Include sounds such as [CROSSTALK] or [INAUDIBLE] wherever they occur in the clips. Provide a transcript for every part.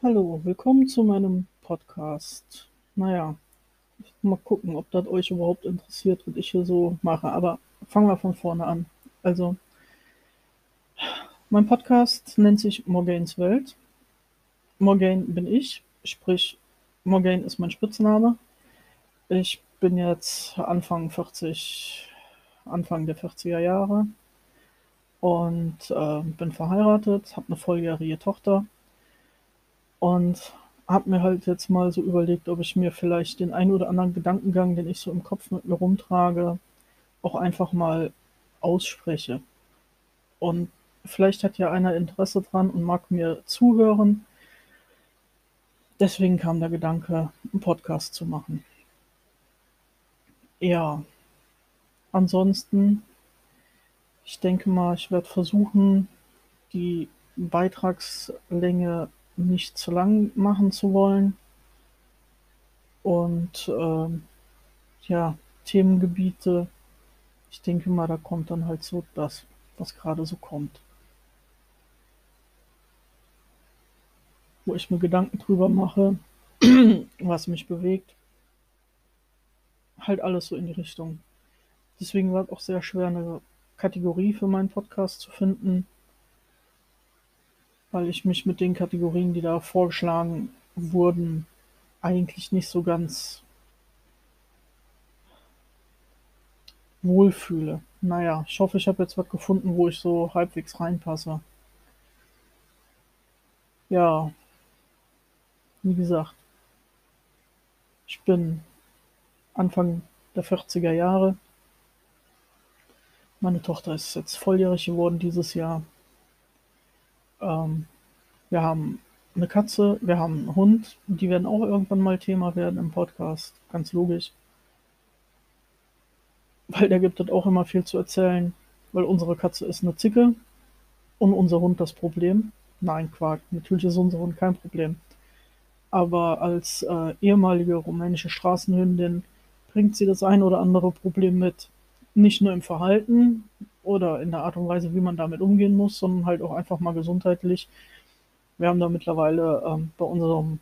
Hallo, willkommen zu meinem Podcast. Naja, mal gucken, ob das euch überhaupt interessiert, was ich hier so mache. Aber fangen wir von vorne an. Also, mein Podcast nennt sich Morganes Welt. Morgane bin ich, sprich, Morgane ist mein Spitzname. Ich bin jetzt Anfang 40, Anfang der 40er Jahre und äh, bin verheiratet, habe eine volljährige Tochter und habe mir halt jetzt mal so überlegt, ob ich mir vielleicht den einen oder anderen Gedankengang, den ich so im Kopf mit mir rumtrage, auch einfach mal ausspreche. Und vielleicht hat ja einer Interesse dran und mag mir zuhören. Deswegen kam der Gedanke, einen Podcast zu machen. Ja, ansonsten, ich denke mal, ich werde versuchen, die Beitragslänge nicht zu lang machen zu wollen. Und ähm, ja, Themengebiete, ich denke mal, da kommt dann halt so das, was gerade so kommt. Wo ich mir Gedanken drüber mache, [CLEARS THROAT] was mich bewegt. Halt alles so in die Richtung. Deswegen war es auch sehr schwer, eine Kategorie für meinen Podcast zu finden weil ich mich mit den Kategorien, die da vorgeschlagen wurden, eigentlich nicht so ganz wohlfühle. Naja, ich hoffe, ich habe jetzt was gefunden, wo ich so halbwegs reinpasse. Ja, wie gesagt, ich bin Anfang der 40er Jahre. Meine Tochter ist jetzt volljährig geworden dieses Jahr. Ähm, wir haben eine Katze, wir haben einen Hund, die werden auch irgendwann mal Thema werden im Podcast, ganz logisch. Weil der gibt es auch immer viel zu erzählen, weil unsere Katze ist eine Zicke und unser Hund das Problem. Nein, Quark, natürlich ist unser Hund kein Problem. Aber als äh, ehemalige rumänische Straßenhündin bringt sie das ein oder andere Problem mit. Nicht nur im Verhalten, oder in der Art und Weise, wie man damit umgehen muss, sondern halt auch einfach mal gesundheitlich. Wir haben da mittlerweile ähm, bei, unserem,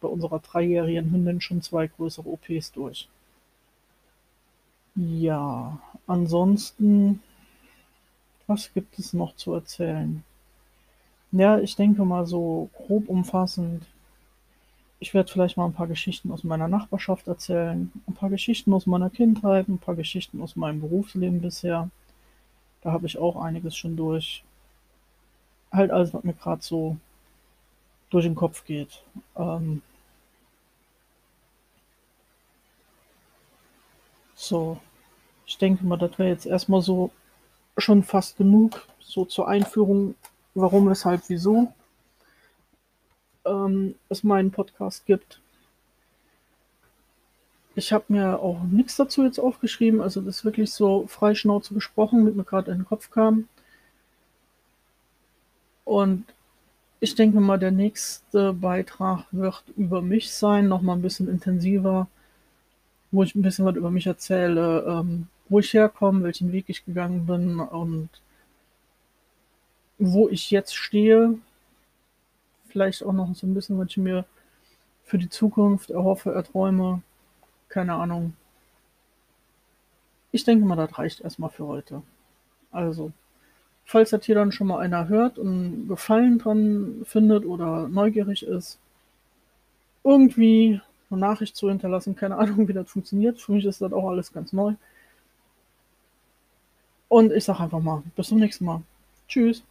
bei unserer dreijährigen Hündin schon zwei größere OPs durch. Ja, ansonsten, was gibt es noch zu erzählen? Ja, ich denke mal so grob umfassend. Ich werde vielleicht mal ein paar Geschichten aus meiner Nachbarschaft erzählen, ein paar Geschichten aus meiner Kindheit, ein paar Geschichten aus meinem Berufsleben bisher. Da habe ich auch einiges schon durch. Halt alles, was mir gerade so durch den Kopf geht. Ähm so, ich denke mal, das wäre jetzt erstmal so schon fast genug, so zur Einführung, warum, weshalb, wieso ähm, es meinen Podcast gibt. Ich habe mir auch nichts dazu jetzt aufgeschrieben, also das ist wirklich so frei Schnauze gesprochen, mit mir gerade in den Kopf kam. Und ich denke mal, der nächste Beitrag wird über mich sein, nochmal ein bisschen intensiver, wo ich ein bisschen was über mich erzähle, ähm, wo ich herkomme, welchen Weg ich gegangen bin und wo ich jetzt stehe. Vielleicht auch noch so ein bisschen, was ich mir für die Zukunft erhoffe, erträume keine Ahnung. Ich denke mal, das reicht erstmal für heute. Also, falls das hier dann schon mal einer hört und Gefallen dran findet oder neugierig ist, irgendwie eine Nachricht zu hinterlassen, keine Ahnung, wie das funktioniert. Für mich ist das auch alles ganz neu. Und ich sage einfach mal, bis zum nächsten Mal. Tschüss.